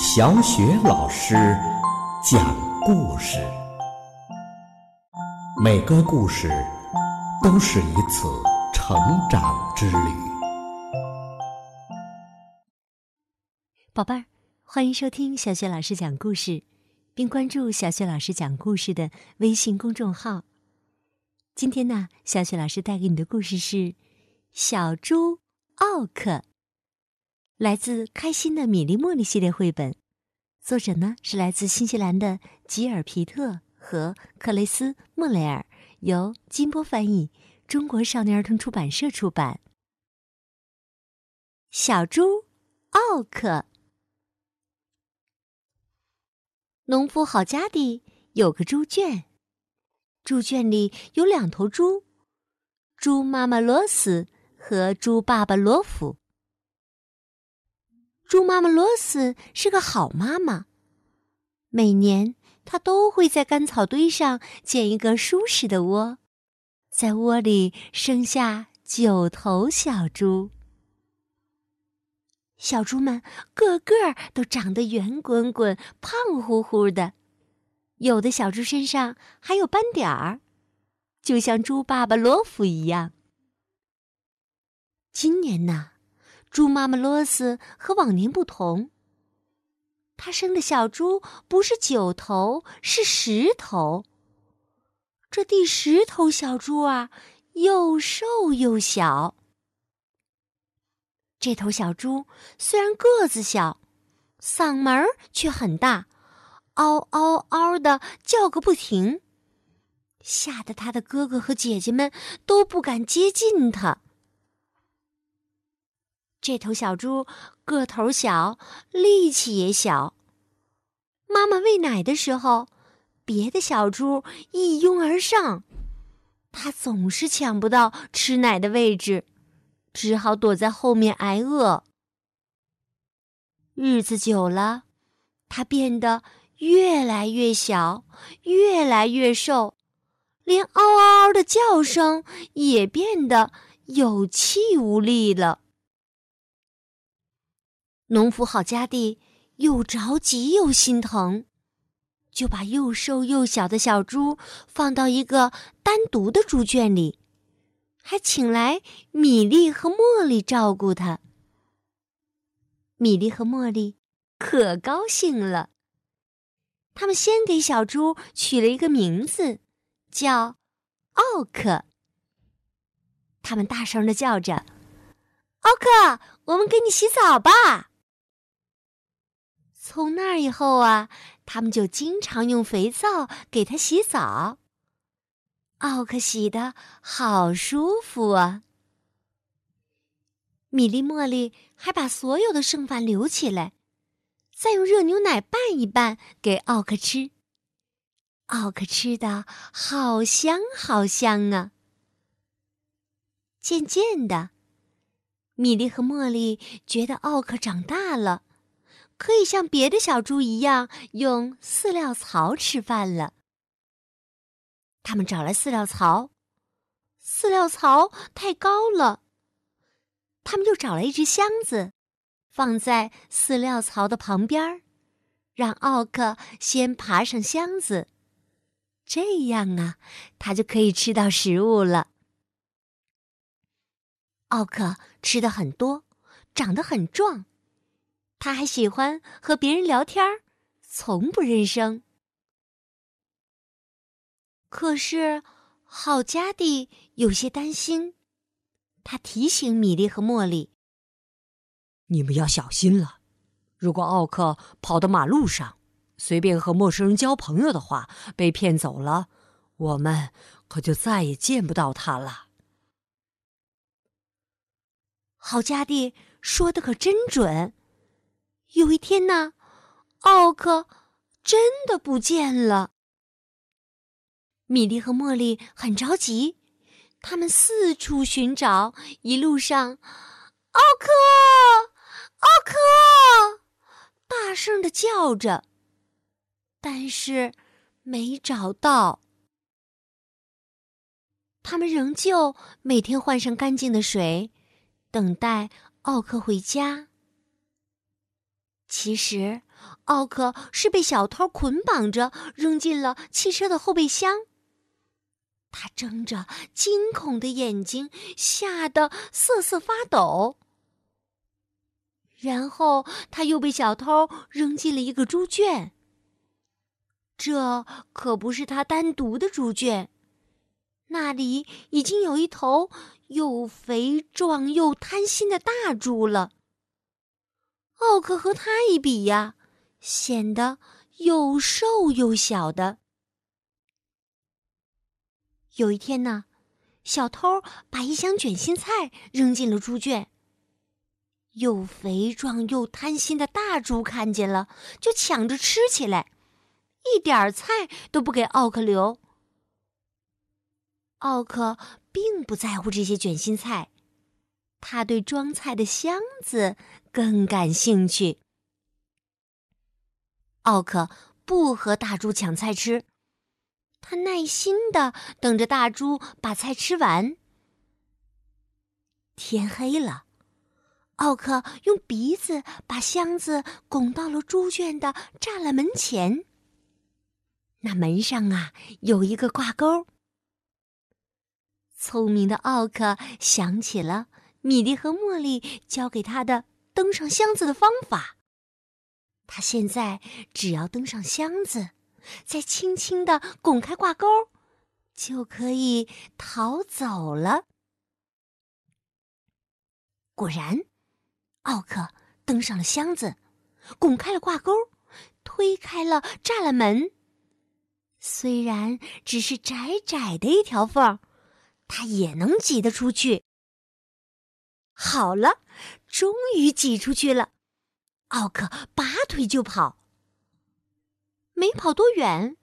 小雪老师讲故事，每个故事都是一次成长之旅。宝贝儿，欢迎收听小雪老师讲故事，并关注小雪老师讲故事的微信公众号。今天呢，小雪老师带给你的故事是《小猪奥克》。来自《开心的米粒茉莉》系列绘本，作者呢是来自新西兰的吉尔皮特和克雷斯莫雷尔，由金波翻译，中国少年儿童出版社出版。小猪奥克，农夫好家里有个猪圈，猪圈里有两头猪，猪妈妈罗斯和猪爸爸罗夫。猪妈妈罗斯是个好妈妈，每年她都会在干草堆上建一个舒适的窝，在窝里生下九头小猪。小猪们个个都长得圆滚滚、胖乎乎的，有的小猪身上还有斑点儿，就像猪爸爸罗夫一样。今年呢？猪妈妈罗斯和往年不同，她生的小猪不是九头，是十头。这第十头小猪啊，又瘦又小。这头小猪虽然个子小，嗓门却很大，嗷嗷嗷的叫个不停，吓得他的哥哥和姐姐们都不敢接近它。这头小猪个头小，力气也小。妈妈喂奶的时候，别的小猪一拥而上，它总是抢不到吃奶的位置，只好躲在后面挨饿。日子久了，它变得越来越小，越来越瘦，连嗷嗷嗷的叫声也变得有气无力了。农夫好家弟又着急又心疼，就把又瘦又小的小猪放到一个单独的猪圈里，还请来米粒和茉莉照顾它。米粒和茉莉可高兴了，他们先给小猪取了一个名字，叫奥克。他们大声的叫着：“奥克，我们给你洗澡吧！”从那以后啊，他们就经常用肥皂给它洗澡。奥克洗的好舒服啊！米粒、茉莉还把所有的剩饭留起来，再用热牛奶拌一拌给奥克吃。奥克吃的好香好香啊！渐渐的，米粒和茉莉觉得奥克长大了。可以像别的小猪一样用饲料槽吃饭了。他们找来饲料槽，饲料槽太高了。他们又找来一只箱子，放在饲料槽的旁边，让奥克先爬上箱子，这样啊，他就可以吃到食物了。奥克吃的很多，长得很壮。他还喜欢和别人聊天儿，从不认生。可是，好家蒂有些担心，他提醒米莉和茉莉：“你们要小心了，如果奥克跑到马路上，随便和陌生人交朋友的话，被骗走了，我们可就再也见不到他了。”好家蒂说的可真准。有一天呢，奥克真的不见了。米莉和茉莉很着急，他们四处寻找，一路上，奥克，奥克，大声的叫着，但是没找到。他们仍旧每天换上干净的水，等待奥克回家。其实，奥克是被小偷捆绑着扔进了汽车的后备箱。他睁着惊恐的眼睛，吓得瑟瑟发抖。然后，他又被小偷扔进了一个猪圈。这可不是他单独的猪圈，那里已经有一头又肥壮又贪心的大猪了。奥克和他一比呀，显得又瘦又小的。有一天呢，小偷把一箱卷心菜扔进了猪圈。又肥壮又贪心的大猪看见了，就抢着吃起来，一点菜都不给奥克留。奥克并不在乎这些卷心菜，他对装菜的箱子。更感兴趣。奥克不和大猪抢菜吃，他耐心的等着大猪把菜吃完。天黑了，奥克用鼻子把箱子拱到了猪圈的栅栏门前。那门上啊有一个挂钩。聪明的奥克想起了米莉和茉莉教给他的。登上箱子的方法，他现在只要登上箱子，再轻轻的拱开挂钩，就可以逃走了。果然，奥克登上了箱子，拱开了挂钩，推开了栅栏门。虽然只是窄窄的一条缝儿，他也能挤得出去。好了。终于挤出去了，奥克拔腿就跑。没跑多远，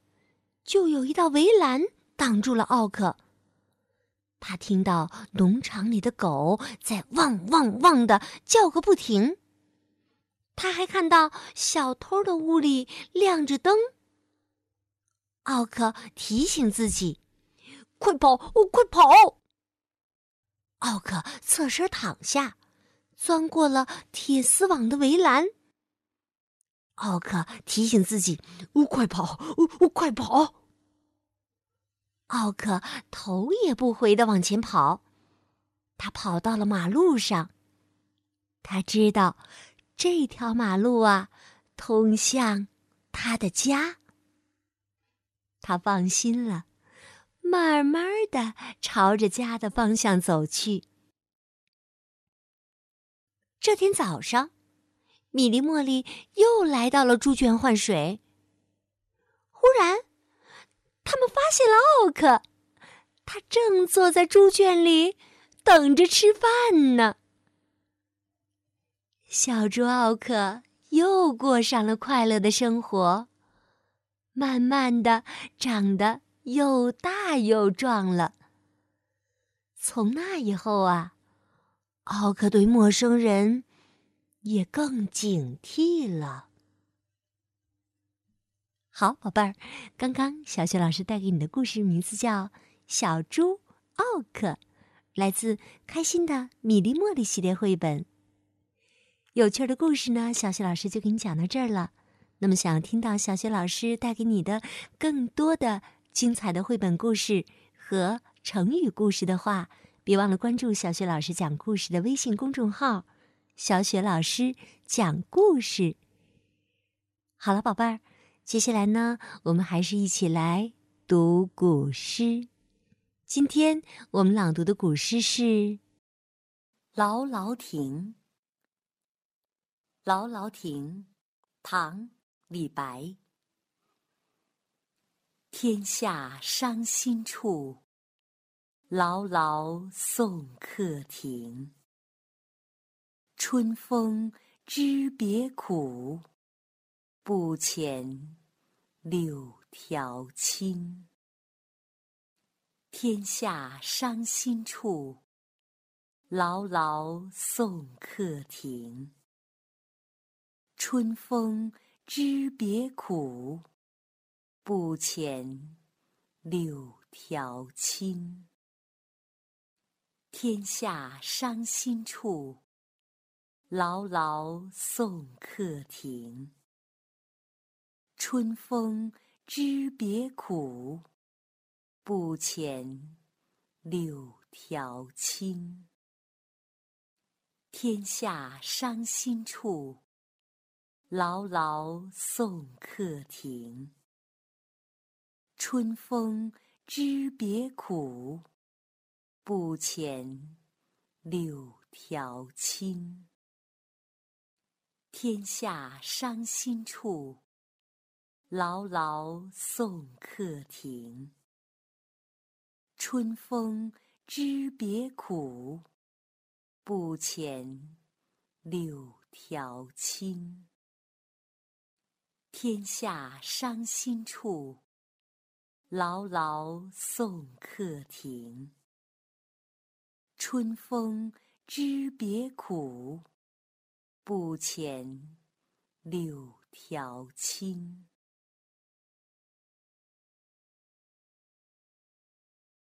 就有一道围栏挡住了奥克。他听到农场里的狗在汪汪汪的叫个不停。他还看到小偷的屋里亮着灯。奥克提醒自己：“快跑，快跑！”奥克侧身躺下。钻过了铁丝网的围栏，奥克提醒自己：“哦，快跑！哦，快跑！”奥克头也不回的往前跑，他跑到了马路上。他知道，这条马路啊，通向他的家。他放心了，慢慢的朝着家的方向走去。这天早上，米莉、茉莉又来到了猪圈换水。忽然，他们发现了奥克，他正坐在猪圈里等着吃饭呢。小猪奥克又过上了快乐的生活，慢慢的长得又大又壮了。从那以后啊。奥克对陌生人也更警惕了。好，宝贝儿，刚刚小雪老师带给你的故事名字叫《小猪奥克》，来自《开心的米粒茉莉》系列绘本。有趣的故事呢，小雪老师就给你讲到这儿了。那么，想要听到小雪老师带给你的更多的精彩的绘本故事和成语故事的话，别忘了关注小雪老师讲故事的微信公众号“小雪老师讲故事”。好了，宝贝儿，接下来呢，我们还是一起来读古诗。今天我们朗读的古诗是《劳劳亭》。《劳劳亭》，唐·李白。天下伤心处。劳劳送客亭，春风知别苦，不遣柳条青。天下伤心处，劳劳送客亭。春风知别苦，不遣柳条青。天下伤心处，牢牢送客亭。春风知别苦，不遣柳条青。天下伤心处，牢牢送客亭。春风知别苦，不遣柳条青。天下伤心处，牢牢送客亭。春风知别苦。不遣柳条青。天下伤心处，牢牢送客亭。春风知别苦，不遣柳条青。